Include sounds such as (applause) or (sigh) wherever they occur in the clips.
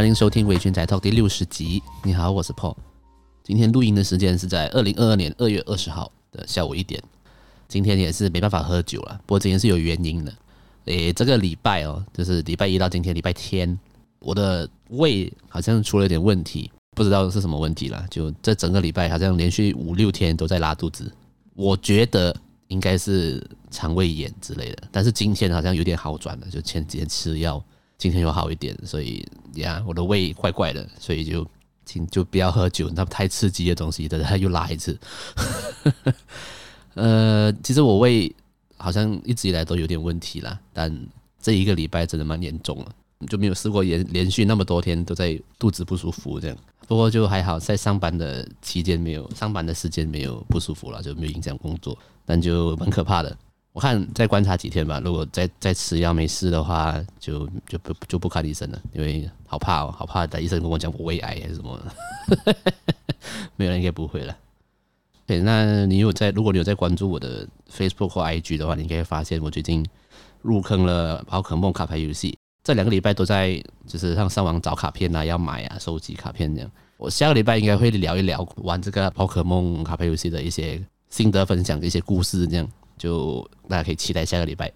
欢迎收听《微醺宅 Talk》第六十集。你好，我是 Paul。今天录音的时间是在二零二二年二月二十号的下午一点。今天也是没办法喝酒了，不过今天是有原因的。诶，这个礼拜哦，就是礼拜一到今天礼拜天，我的胃好像出了点问题，不知道是什么问题了。就这整个礼拜好像连续五六天都在拉肚子，我觉得应该是肠胃炎之类的。但是今天好像有点好转了，就前几天吃药。今天又好一点，所以呀，我的胃怪怪的，所以就请就不要喝酒，那太刺激的东西，等下又拉一次。(laughs) 呃，其实我胃好像一直以来都有点问题啦，但这一个礼拜真的蛮严重了，就没有试过连连续那么多天都在肚子不舒服这样。不过就还好，在上班的期间没有上班的时间没有不舒服了，就没有影响工作，但就蛮可怕的。我看再观察几天吧，如果再再吃药没事的话，就就不就不看医生了，因为好怕哦，好怕的医生跟我讲我胃癌还是什么，(laughs) 没有人应该不会了。对，那你有在，如果你有在关注我的 Facebook 或 IG 的话，你可以发现我最近入坑了宝可梦卡牌游戏，这两个礼拜都在就是上上网找卡片啊，要买啊，收集卡片这样。我下个礼拜应该会聊一聊玩这个宝可梦卡牌游戏的一些心得分享，一些故事这样。就大家可以期待下个礼拜。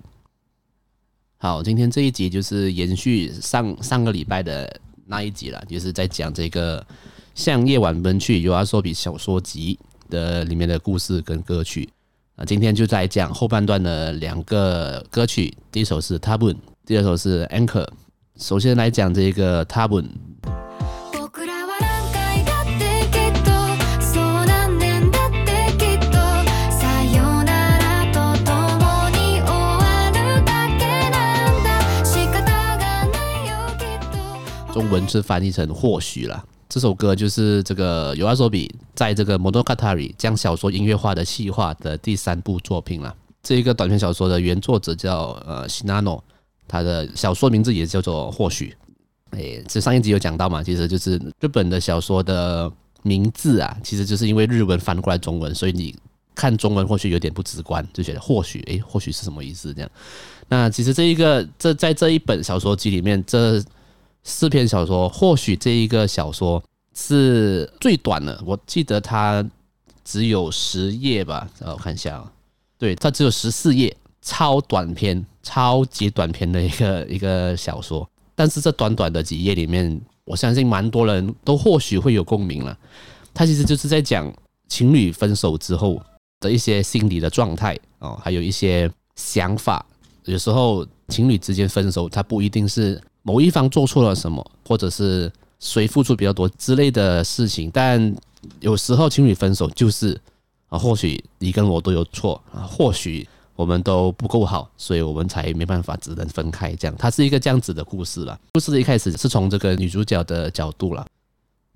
好，今天这一集就是延续上上个礼拜的那一集了，就是在讲这个《向夜晚奔去》YOASOBI 小说集的里面的故事跟歌曲。啊，今天就在讲后半段的两个歌曲，第一首是《多分》，第二首是《Anchor》。首先来讲这个《Tabun 文字翻译成或许啦。这首歌就是这个 YOASOBI 在这个 Monogatari 将小说音乐化的细化的第三部作品啦。这一个短篇小说的原作者叫呃 Shinano，他的小说名字也叫做或许。诶，这上一集有讲到嘛，其实就是日本的小说的名字啊，其实就是因为日文翻过来中文，所以你看中文或许有点不直观，就觉得或许诶，或许是什么意思这样。那其实这一个这在这一本小说集里面这。四篇小说，或许这一个小说是最短的，我记得它只有十页吧。让我看一下啊，对，它只有十四页，超短篇，超级短篇的一个 (laughs) 一个小说。但是这短短的几页里面，我相信蛮多人都或许会有共鸣了。它其实就是在讲情侣分手之后的一些心理的状态哦，还有一些想法。有时候情侣之间分手，它不一定是。某一方做错了什么，或者是谁付出比较多之类的事情，但有时候情侣分手就是啊，或许你跟我都有错啊，或许我们都不够好，所以我们才没办法只能分开。这样，它是一个这样子的故事了。故事一开始是从这个女主角的角度了。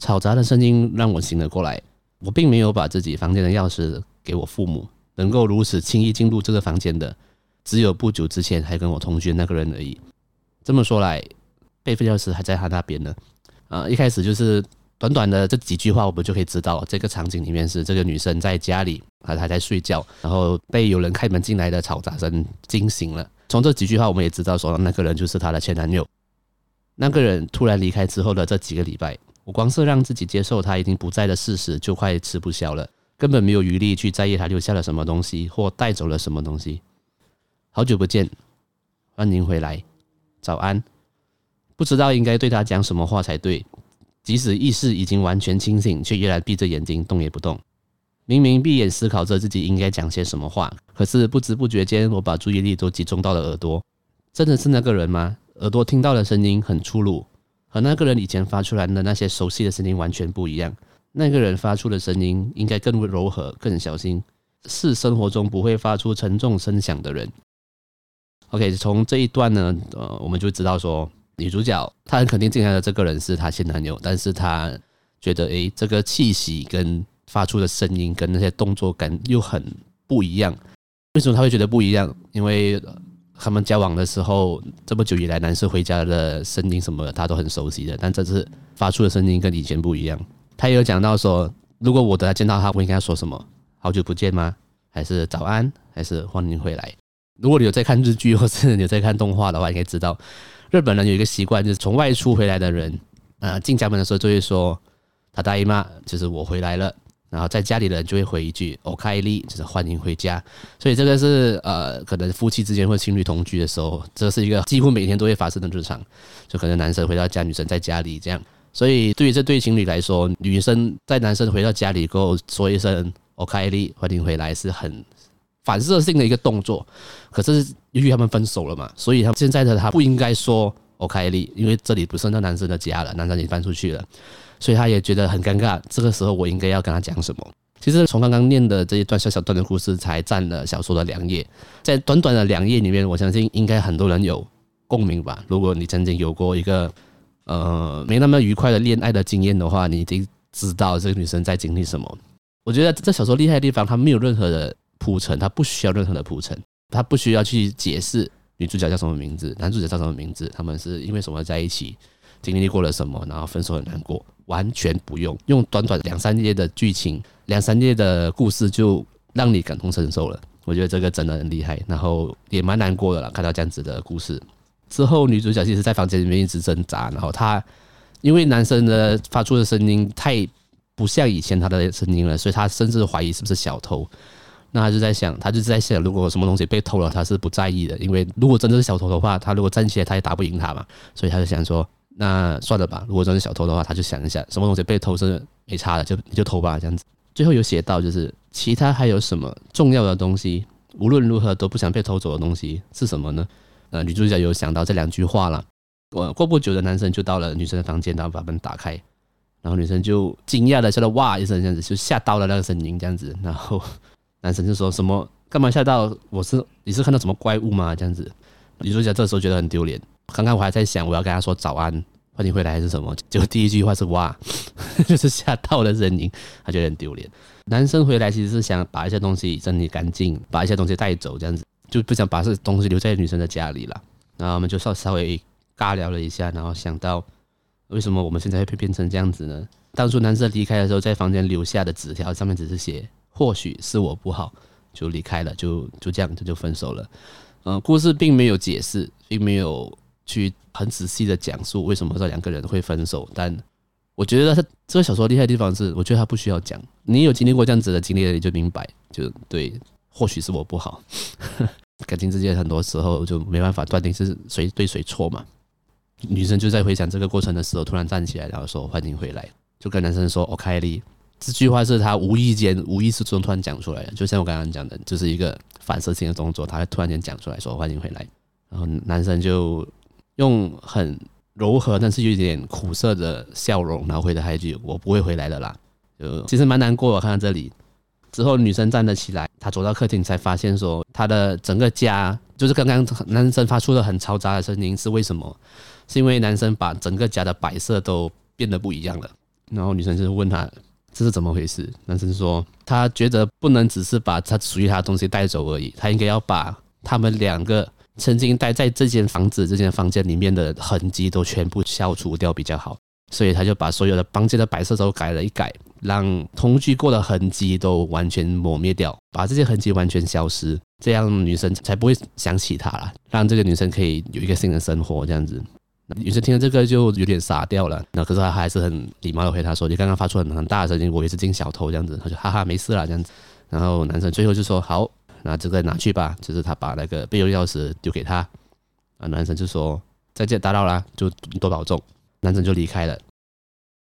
嘈杂的声音让我醒了过来，我并没有把自己房间的钥匙给我父母，能够如此轻易进入这个房间的，只有不久之前还跟我同居那个人而已。这么说来。备份钥匙还在他那边呢，啊，一开始就是短短的这几句话，我们就可以知道这个场景里面是这个女生在家里，还还在睡觉，然后被有人开门进来的嘈杂声惊醒了。从这几句话，我们也知道说那个人就是她的前男友。那个人突然离开之后的这几个礼拜，我光是让自己接受他已经不在的事实，就快吃不消了，根本没有余力去在意他留下了什么东西或带走了什么东西。好久不见，欢迎回来，早安。不知道应该对他讲什么话才对，即使意识已经完全清醒，却依然闭着眼睛动也不动。明明闭眼思考着自己应该讲些什么话，可是不知不觉间，我把注意力都集中到了耳朵。真的是那个人吗？耳朵听到的声音很粗鲁，和那个人以前发出来的那些熟悉的声音完全不一样。那个人发出的声音应该更柔和、更小心，是生活中不会发出沉重声响的人。OK，从这一段呢，呃，我们就知道说。女主角她很肯定，进来的这个人是她前男友，但是她觉得，诶，这个气息跟发出的声音跟那些动作感又很不一样。为什么她会觉得不一样？因为他们交往的时候这么久以来，男生回家的声音什么的，她都很熟悉的，但这次发出的声音跟以前不一样。她也有讲到说，如果我等下见到他，我应该说什么？好久不见吗？还是早安？还是欢迎回来？如果你有在看日剧，或是你有在看动画的话，应该知道。日本人有一个习惯，就是从外出回来的人， 呃，进家门的时候就会说“他大姨妈”，就是我回来了。然后在家里的人就会回一句“おかえり”，就是欢迎回家。所以这个是呃，可能夫妻之间或情侣同居的时候，这是一个几乎每天都会发生的日常。就可能男生回到家，女生在家里这样。所以对于这对情侣来说，女生在男生回到家里过后说一声“おかえり”，欢迎回来，是很反射性的一个动作。可是 由于他们分手了嘛，所以他们现在的他不应该说“おかえり”，因为这里不是那男生的家了，男生已经搬出去了。所以他也觉得很尴尬，这个时候我应该要跟他讲什么？其实从刚刚念的这一段小小段的故事，才占了小说的两页。在短短的两页里面，我相信应该很多人有共鸣吧。如果你曾经有过一个呃没那么愉快的恋爱的经验的话，你一定知道这个女生在经历什么。我觉得这小说厉害的地方，它没有任何的铺陈，它不需要任何的铺陈， 他不需要去解释女主角叫什么名字，男主角叫什么名字，他们是因为什么在一起。经历过了什么，然后分手很难过，完全不用用短短两三页的剧情，两三页的故事就让你感同身受了。我觉得这个真的很厉害，然后也蛮难过的了。看到这样子的故事之后，女主角其实在房间里面一直挣扎，然后她因为男生的发出的声音太不像以前他的声音了，所以她甚至怀疑是不是小偷。那他就在想，他就在想，如果什么东西被偷了，他是不在意的，因为如果真的是小偷的话，他如果站起来，他也打不赢他嘛，所以他就想说。那算了吧，如果真是小偷的话，他就想一下，什么东西被偷是没差的，就你就偷吧，这样子。最后有写到，就是其他还有什么重要的东西，无论如何都不想被偷走的东西是什么呢？呃，女主角有想到这两句话了。过过不久的男生就到了女生的房间，然后把门打开，然后女生就惊讶的叫了哇一声，这样子就吓到了那个声音，这样子。然后男生就说什么干嘛吓到？我是你是看到什么怪物吗？这样子。女主角这时候觉得很丢脸。刚刚我还在想，我要跟他说早安，欢迎回来还是什么？结果第一句话是哇，(laughs) 就是吓到了声音，他觉得很丢脸。男生回来其实是想把一些东西整理干净，把一些东西带走，这样子就不想把这东西留在女生的家里了。然后我们就稍稍微尬聊了一下，然后想到为什么我们现在会变成这样子呢？当初男生离开的时候，在房间留下的纸条上面只是写或许是我不好，就离开了，就就这样就就分手了。嗯、故事并没有解释，并没有。去很仔细的讲述为什么这两个人会分手，但我觉得他这个小说厉害的地方是，我觉得他不需要讲，你有经历过这样子的经历，你就明白，就对，或许是我不好，(laughs) 感情之间很多时候就没办法断定是谁对谁错嘛。女生就在回想这个过程的时候，突然站起来，然后说欢迎回来，就跟男生说 OK，这句话是他无意间、无意识中突然讲出来的，就像我刚刚讲的，就是一个反射性的动作，他会突然间讲出来说欢迎回来，然后男生就。用很柔和，但是有一点苦涩的笑容，然后回了他一句：“我不会回来的啦。”就其实蛮难过。我看到这里之后，女生站了起来，她走到客厅，才发现说，她的整个家就是刚刚男生发出了很嘈杂的声音，是为什么？是因为男生把整个家的摆设都变得不一样了。然后女生就问他：“这是怎么回事？”男生说：“他觉得不能只是把他属于他的东西带走而已，他应该要把他们两个。”曾经待在这间房子、这间房间里面的痕迹都全部消除掉比较好，所以他就把所有的房间的摆设都改了一改，让同居过的痕迹都完全抹灭掉，把这些痕迹完全消失，这样女生才不会想起他了，让这个女生可以有一个新的生活这样子。女生听了这个就有点傻掉了，那可是她还是很礼貌的回答说：“你刚刚发出很很大的声音，我也是进小偷这样子。”他就哈哈没事了这样子，然后男生最后就说：“好。”那这个拿去吧，就是他把那个备用钥匙丢给他，啊，男生就说再见，打扰了，就多保重。男生就离开了。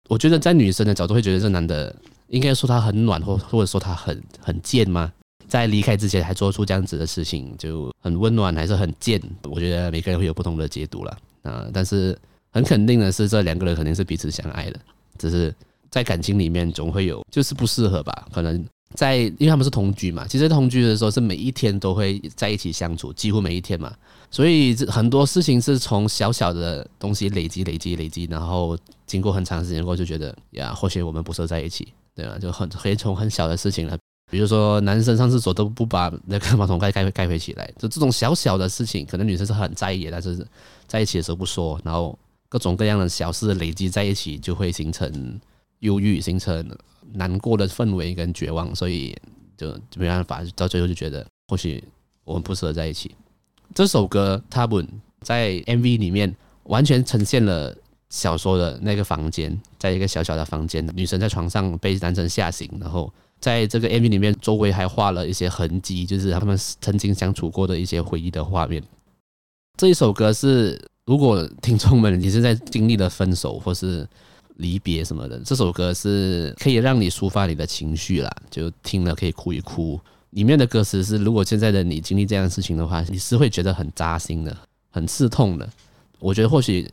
我觉得在女生的角度会觉得这男的应该说他很暖，或或者说他很很贱吗？在离开之前还做出这样子的事情，就很温暖还是很贱？我觉得每个人会有不同的解读了啊。但是很肯定的是，这两个人肯定是彼此相爱的，只是在感情里面总会有就是不适合吧，可能。在，因为他们是同居嘛，其实同居的时候是每一天都会在一起相处，几乎每一天嘛，所以很多事情是从小小的东西累积、累积、累积，然后经过很长时间过后就觉得呀，或许我们不适合在一起，对吧？就很可以从很小的事情来，比如说男生上厕所都不把那个马桶盖盖盖回起来，就这种小小的事情，可能女生是很在意，但是在一起的时候不说，然后各种各样的小事累积在一起，就会形成忧郁，形成。难过的氛围跟绝望，所以就就没办法，到最后就觉得或许我们不适合在一起。这首歌《他们》在 MV 里面完全呈现了小说的那个房间，在一个小小的房间，女生在床上被男生吓醒，然后在这个 MV 里面，周围还画了一些痕迹，就是他们曾经相处过的一些回忆的画面。这一首歌是，如果听众们你是在经历了分手或是离别什么的，这首歌是可以让你抒发你的情绪啦，就听了可以哭一哭。里面的歌词是，如果现在的你经历这样的事情的话，你是会觉得很扎心的，很刺痛的。我觉得或许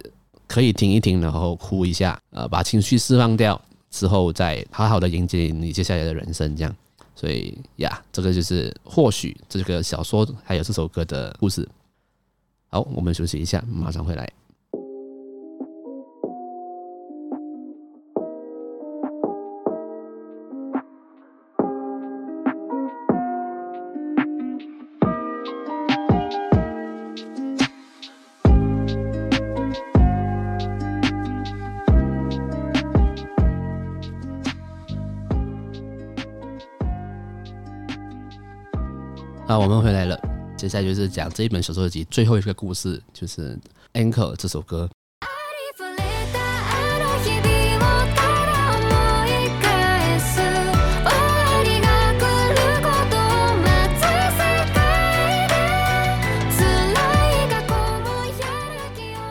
可以听一听，然后哭一下，呃，把情绪释放掉之后，再好好的迎接你接下来的人生。这样，所以呀，这个就是或许这个小说还有这首歌的故事。好，我们休息一下，马上回来。好，我们回来了。接下来就是讲这一本小说集最后一个故事，就是《Anchor》这首歌。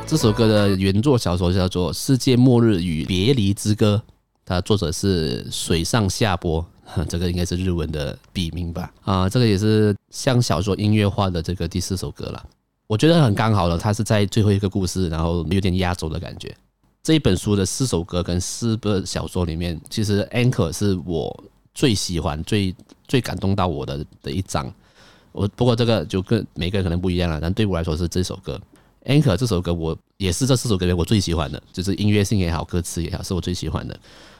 这首歌的原作小说叫做《世界末日与别离之歌》，它作者是水上夏波。这个应该是日文的笔名吧？啊，这个也是像小说音乐化的这个第四首歌了。我觉得很刚好了，它是在最后一个故事，然后有点压轴的感觉。这一本书的四首歌跟四本小说里面，其实《Anchor》是我最喜欢、最最感动到我的的一章。我不过这个就跟每个人可能不一样了，但对我来说是这首歌《Anchor》这首歌，我也是这四首歌里面我最喜欢的，就是音乐性也好，歌词也好，是我最喜欢的。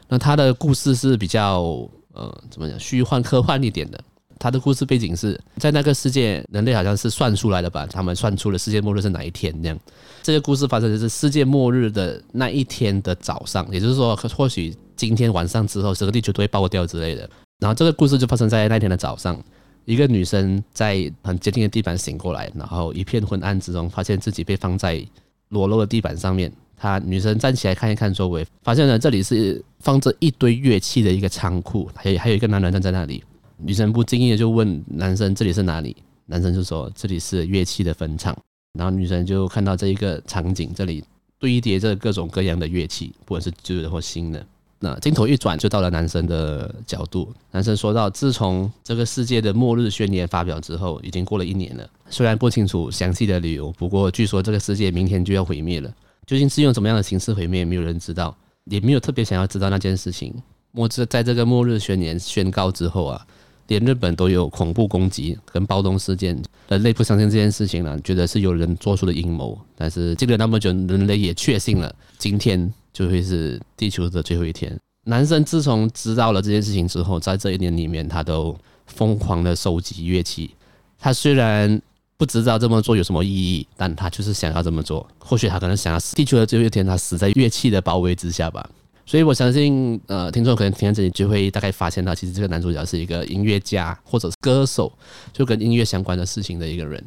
那它的故事是比较。呃，怎么讲？虚幻科幻一点的。他的故事背景是在那个世界，人类好像是算出来的吧？他们算出了世界末日是哪一天？这样，这个故事发生的是世界末日的那一天的早上，也就是说，或许今天晚上之后，整个地球都会爆掉之类的。然后这个故事就发生在那天的早上，一个女生在很接近的地板醒过来，然后一片昏暗之中，发现自己被放在裸露的地板上面。她女生站起来看一看周围，发现了这里是放着一堆乐器的一个仓库，还有还有一个男人站在那里。女生不经意的就问男生：“这里是哪里？”男生就说：“这里是乐器的分场。”然后女生就看到这一个场景，这里堆叠着各种各样的乐器，不管是旧的或新的。那镜头一转，就到了男生的角度。男生说道：“自从这个世界的末日宣言发表之后，已经过了一年了。虽然不清楚详细的理由，不过据说这个世界明天就要毁灭了。”究竟是用什么样的形式毁灭，没有人知道，也没有特别想要知道那件事情。末日在这个末日宣言宣告之后啊，连日本都有恐怖攻击跟暴动事件，人类不相信这件事情了，觉得是有人做出的阴谋。但是经历了那么久，人类也确信了，今天就会是地球的最后一天。男生自从知道了这件事情之后，在这一年里面，他都疯狂的收集乐器。他虽然不知道这么做有什么意义，但他就是想要这么做。或许他可能想要死地球的最后一天，他死在乐器的包围之下吧。所以我相信，呃，听众可能听到这里就会大概发现到，其实这个男主角是一个音乐家或者是歌手，就跟音乐相关的事情的一个人。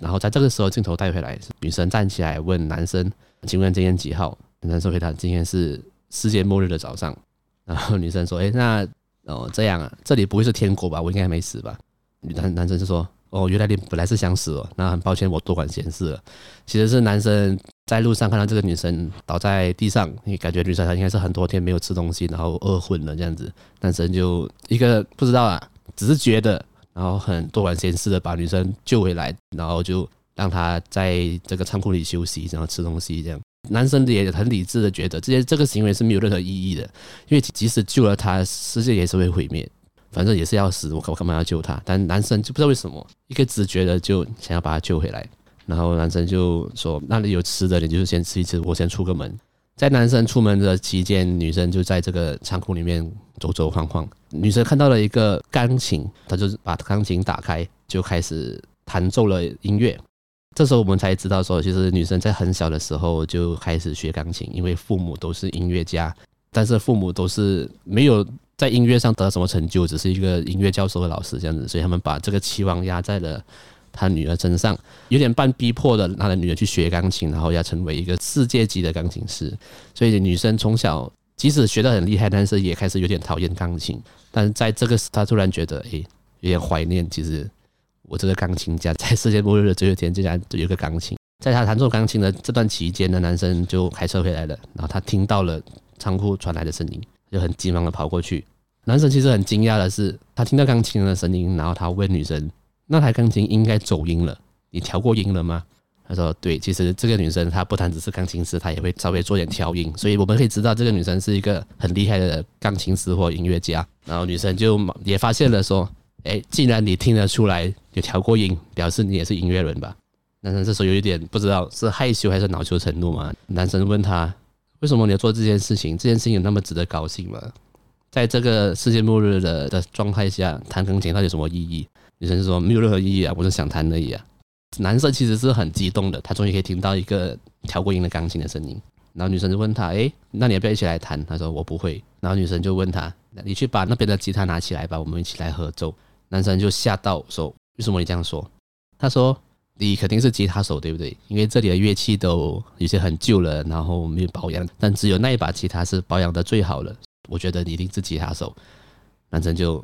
然后在这个时候，镜头带回来，女生站起来问男生：“请问今天几号？”男生回答：“今天是世界末日的早上。”然后女生说：“诶，那哦这样啊，这里不会是天国吧？我应该还没死吧？”女男男生就说。哦，原来你本来是想死哦，那很抱歉，我多管闲事了。其实是男生在路上看到这个女生倒在地上，你感觉女生她应该是很多天没有吃东西，然后饿昏了这样子。男生就一个不知道啊，只是觉得，然后很多管闲事的把女生救回来，然后就让她在这个仓库里休息，然后吃东西这样。男生也很理智的觉得，这些这个行为是没有任何意义的，因为即使救了她，世界也是会毁灭。反正也是要死，我干嘛要救他？但男生就不知道为什么，一个直觉的就想要把他救回来。然后男生就说：“那里有吃的，你就先吃一吃，我先出个门。”在男生出门的期间，女生就在这个仓库里面走走晃晃。女生看到了一个钢琴，她就把钢琴打开，就开始弹奏了音乐。这时候我们才知道说，其实女生在很小的时候就开始学钢琴，因为父母都是音乐家，但是父母都是没有。在音乐上得什么成就，只是一个音乐教授的老师这样子，所以他们把这个期望压在了他女儿身上，有点半逼迫的他的女儿去学钢琴，然后要成为一个世界级的钢琴师。所以女生从小即使学得很厉害，但是也开始有点讨厌钢琴。但是在这个时，他突然觉得，诶，有点怀念，其实我这个钢琴家在世界末日的最后一天竟然有个钢琴。在他弹奏钢琴的这段期间呢，男生就开车回来了，然后他听到了仓库传来的声音，就很急忙的跑过去。男生其实很惊讶的是，他听到钢琴的声音，然后他问女生：“那台钢琴应该走音了，你调过音了吗？”他说：“对，其实这个女生她不单只是钢琴师，她也会稍微做点调音，所以我们可以知道这个女生是一个很厉害的钢琴师或音乐家。”然后女生就也发现了说：“哎，既然你听得出来有调过音，表示你也是音乐人吧？”男生这时候有一点不知道是害羞还是恼羞成怒嘛。男生问他：“为什么你要做这件事情？这件事情有那么值得高兴吗？”在这个世界末日的的状态下，弹钢琴到底有什么意义？女生说没有任何意义啊，我是想弹而已啊。男生其实是很激动的，他终于可以听到一个调过音的钢琴的声音。然后女生就问他：“哎，那你要不要一起来弹？”他说：“我不会。”然后女生就问他：“你去把那边的吉他拿起来吧，我们一起来合奏。”男生就吓到说：“为什么你这样说？”他说：“你肯定是吉他手，对不对？因为这里的乐器都有些很旧了，然后没有保养，但只有那一把吉他是保养的最好的。”我觉得你一定是吉他手，男生就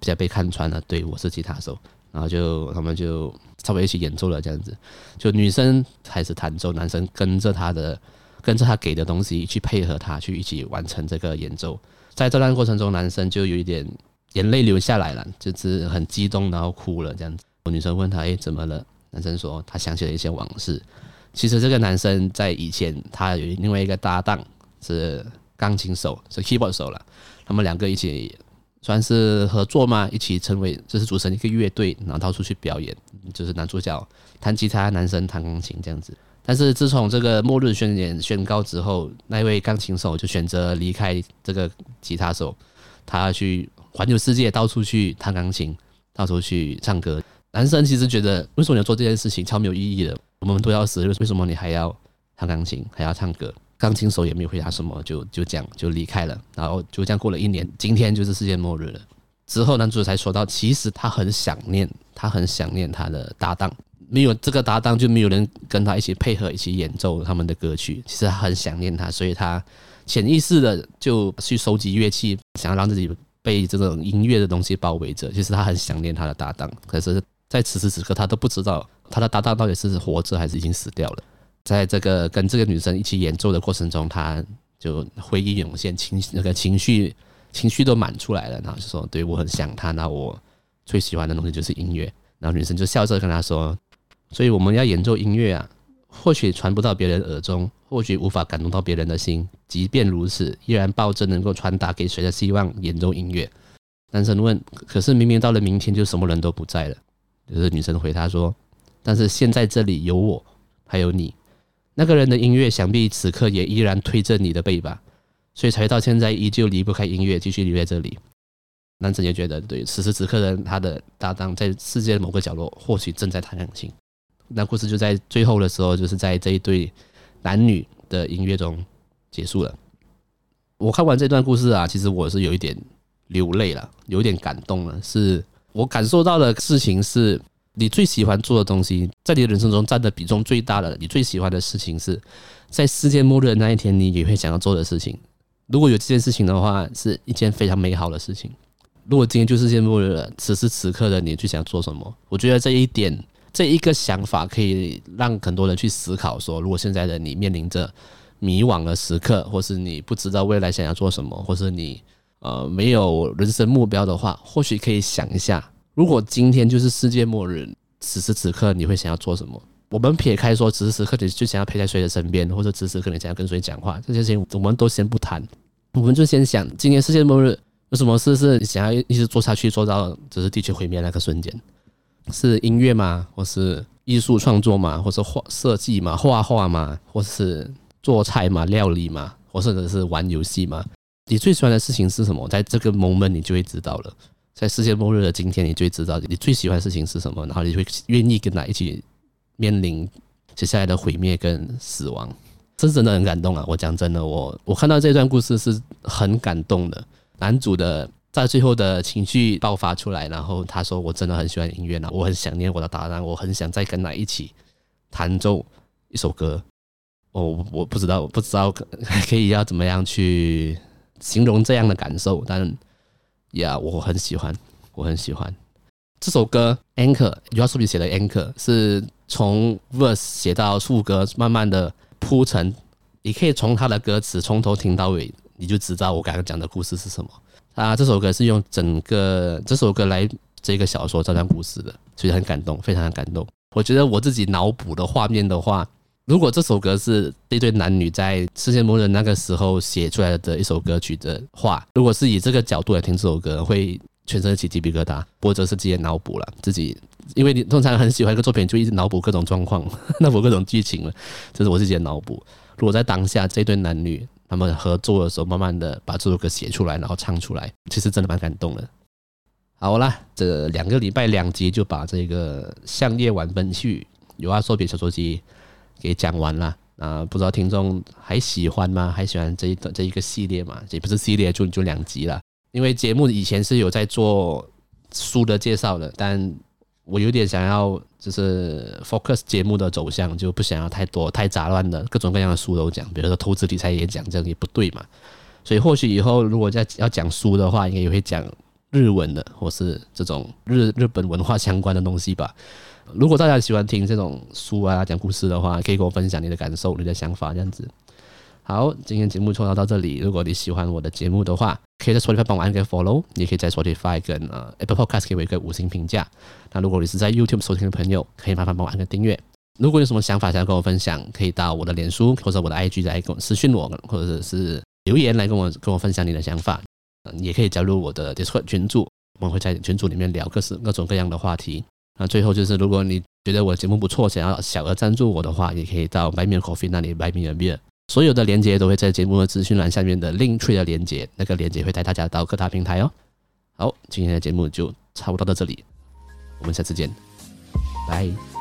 比较被看穿了。对，我是吉他手，然后就他们就稍微一起演奏了这样子。就女生开始弹奏，男生跟着他的，跟着他给的东西去配合他，去一起完成这个演奏。在这段过程中，男生就有一点眼泪流下来了，就是很激动，然后哭了这样子。女生问他：“哎，怎么了？”男生说：“他想起了一些往事。其实这个男生在以前他有另外一个搭档是。”钢琴手是 keyboard 手了，他们两个一起算是合作嘛，一起成为就是组成一个乐队，然后到处去表演，就是男主角弹吉他，男生弹钢琴这样子。但是自从这个末日宣言宣告之后，那位钢琴手就选择离开这个吉他手，他要去环游世界，到处去弹钢琴，到处去唱歌。男生其实觉得，为什么你要做这件事情，超没有意义的，我们都要死，为什么你还要弹钢琴，还要唱歌？钢琴手也没有回答什么，就就这样就离开了。然后就这样过了一年，今天就是世界末日了。之后男主才说到，其实他很想念，他很想念他的搭档，没有这个搭档就没有人跟他一起配合，一起演奏他们的歌曲。其实他很想念他，所以他潜意识的就去收集乐器，想要让自己被这种音乐的东西包围着。其实他很想念他的搭档，可是在此时此刻，他都不知道他的搭档到底是活着还是已经死掉了。在这个跟这个女生一起演奏的过程中，他就回忆涌现，情那个情绪情绪都满出来了，然后就说：“对，我很想他，那我最喜欢的东西就是音乐。”然后女生就笑着跟他说：“所以我们要演奏音乐啊，或许传不到别人耳中，或许无法感动到别人的心，即便如此，依然抱着能够传达给谁的希望演奏音乐。”男生问：“可是明明到了明天就什么人都不在了。”就是女生回他说：“但是现在这里有我，还有你。”那个人的音乐想必此刻也依然推着你的背吧，所以才到现在依旧离不开音乐，继续留在这里。男生也觉得，对，此时此刻的他的搭档在世界的某个角落，或许正在弹钢琴。那故事就在最后的时候，就是在这一对男女的音乐中结束了。我看完这段故事啊，其实我是有一点流泪了，有点感动了，是我感受到的事情是。你最喜欢做的东西，在你的人生中占的比重最大的，你最喜欢的事情是在世界末日的那一天，你也会想要做的事情。如果有这件事情的话，是一件非常美好的事情。如果今天就是世界末日了，此时此刻的你最想做什么？我觉得这一点，这一个想法可以让很多人去思考：说，如果现在的你面临着迷惘的时刻，或是你不知道未来想要做什么，或是你呃没有人生目标的话，或许可以想一下。如果今天就是世界末日，此时此刻你会想要做什么？我们撇开说，此时此刻你就想要陪在谁的身边，或者此时此刻你想要跟谁讲话，这些事情我们都先不谈。我们就先想，今天世界末日有什么事是你想要一直做下去，做到只是地球毁灭那个瞬间？是音乐吗？或是艺术创作吗？或是画设计吗？画画吗？或是做菜吗？料理吗？或者是玩游戏吗？你最喜欢的事情是什么？在这个 moment 你就会知道了。在世界末日的今天，你就会知道你最喜欢的事情是什么，然后你会愿意跟他一起面临接下来的毁灭跟死亡，这是真的很感动啊！我讲真的，我我看到这段故事是很感动的。男主的在最后的情绪爆发出来，然后他说：“我真的很喜欢音乐呢，我很想念我的搭档，我很想再跟他一起弹奏一首歌。”我我不知道，我不知道可以要怎么样去形容这样的感受，但呀，我很喜欢，我很喜欢这首歌。Anchor，YOASOBI 写的 Anchor 是从 verse 写到副歌，慢慢的铺陈。你可以从他的歌词从头听到尾，你就知道我刚刚讲的故事是什么。啊，这首歌是用整个这首歌来这个小说这段故事的，所以很感动，非常的感动。我觉得我自己脑补的画面的话。如果这首歌是这对男女在世界末日那个时候写出来的一首歌曲的话，如果是以这个角度来听这首歌，会全身起鸡皮疙瘩，或者是自己脑补了自己，因为你通常很喜欢一个作品，就一直脑补各种状况，脑补各种剧情了，这是我自己的脑补。如果在当下这对男女他们合作的时候，慢慢的把这首歌写出来，然后唱出来，其实真的蛮感动的。好啦，这两个礼拜两集就把这个《向夜晚奔去》有话说，别小说集。给讲完了啊！不知道听众还喜欢吗？还喜欢这一段这一个系列吗？也不是系列，就就两集了。因为节目以前是有在做书的介绍的，但我有点想要就是 focus 节目的走向，就不想要太多太杂乱的各种各样的书都讲，比如说投资理财也讲，这样也不对嘛。所以或许以后如果在要讲书的话，应该也会讲日文的，或是这种日日本文化相关的东西吧。如果大家喜欢听这种书啊讲故事的话，可以跟我分享你的感受、你的想法这样子。好，今天节目就到这里。如果你喜欢我的节目的话，可以在 Spotify 帮我按个 Follow，也可以在 Spotify 跟呃 Apple Podcast 给我一个五星评价。那如果你是在 YouTube 收听的朋友，可以麻烦帮我按个订阅。如果有什么想法想要跟我分享，可以到我的脸书或者我的 IG 来跟我私讯我，或者是留言来跟我跟我分享你的想法。嗯也可以加入我的 Discord 群组，我们会在群组里面聊各式各种各样的话题。那最后就是，如果你觉得我节目不错，想要小额赞助我的话，也可以到 Buy Me Coffee 那里 Buy Me a Beer。所有的链接都会在节目的资讯栏下面的 Linktree 的链接，那个链接会带大家到各大平台哦。好，今天的节目就差不多到这里，我们下次见，拜。